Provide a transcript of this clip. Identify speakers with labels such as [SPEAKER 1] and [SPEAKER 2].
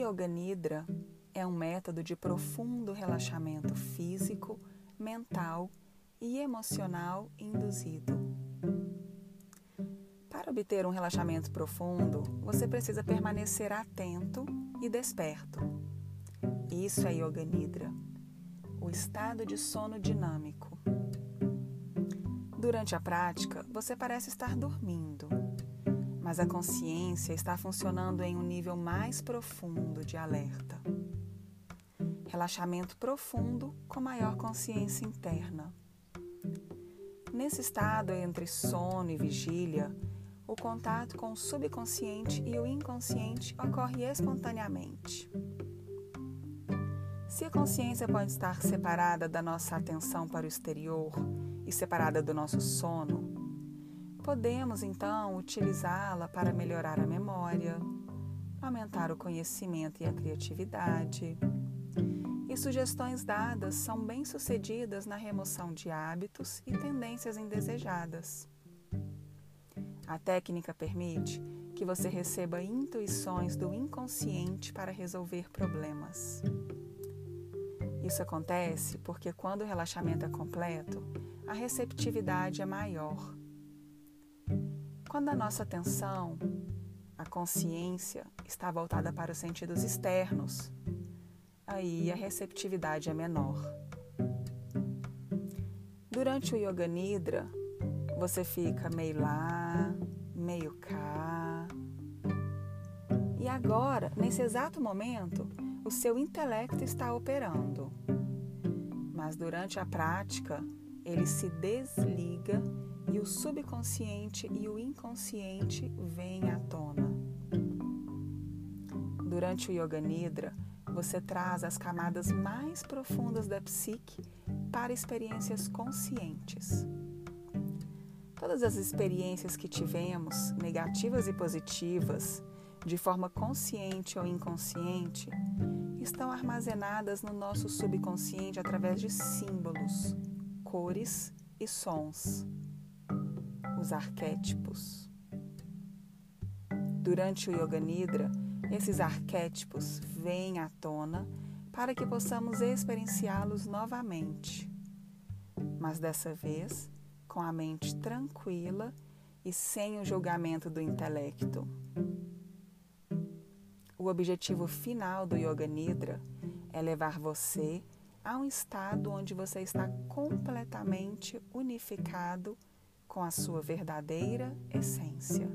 [SPEAKER 1] Yoga Nidra é um método de profundo relaxamento físico, mental e emocional induzido. Para obter um relaxamento profundo, você precisa permanecer atento e desperto. Isso é Yoga Nidra, o estado de sono dinâmico. Durante a prática, você parece estar dormindo, mas a consciência está funcionando em um nível mais profundo de alerta. Relaxamento profundo com maior consciência interna. Nesse estado entre sono e vigília, o contato com o subconsciente e o inconsciente ocorre espontaneamente. Se a consciência pode estar separada da nossa atenção para o exterior e separada do nosso sono, Podemos então utilizá-la para melhorar a memória, aumentar o conhecimento e a criatividade. E sugestões dadas são bem-sucedidas na remoção de hábitos e tendências indesejadas. A técnica permite que você receba intuições do inconsciente para resolver problemas. Isso acontece porque, quando o relaxamento é completo, a receptividade é maior quando a nossa atenção, a consciência, está voltada para os sentidos externos, aí a receptividade é menor. Durante o Yoga Nidra, você fica meio lá, meio cá. E agora, nesse exato momento, o seu intelecto está operando. Mas durante a prática, ele se desliga e o subconsciente e o inconsciente vêm à tona. Durante o Yoga Nidra, você traz as camadas mais profundas da psique para experiências conscientes. Todas as experiências que tivemos, negativas e positivas, de forma consciente ou inconsciente, estão armazenadas no nosso subconsciente através de símbolos, cores e sons os arquétipos. Durante o Yoga Nidra, esses arquétipos vêm à tona para que possamos experienciá-los novamente, mas dessa vez com a mente tranquila e sem o julgamento do intelecto. O objetivo final do Yoga Nidra é levar você a um estado onde você está completamente unificado com a sua verdadeira essência.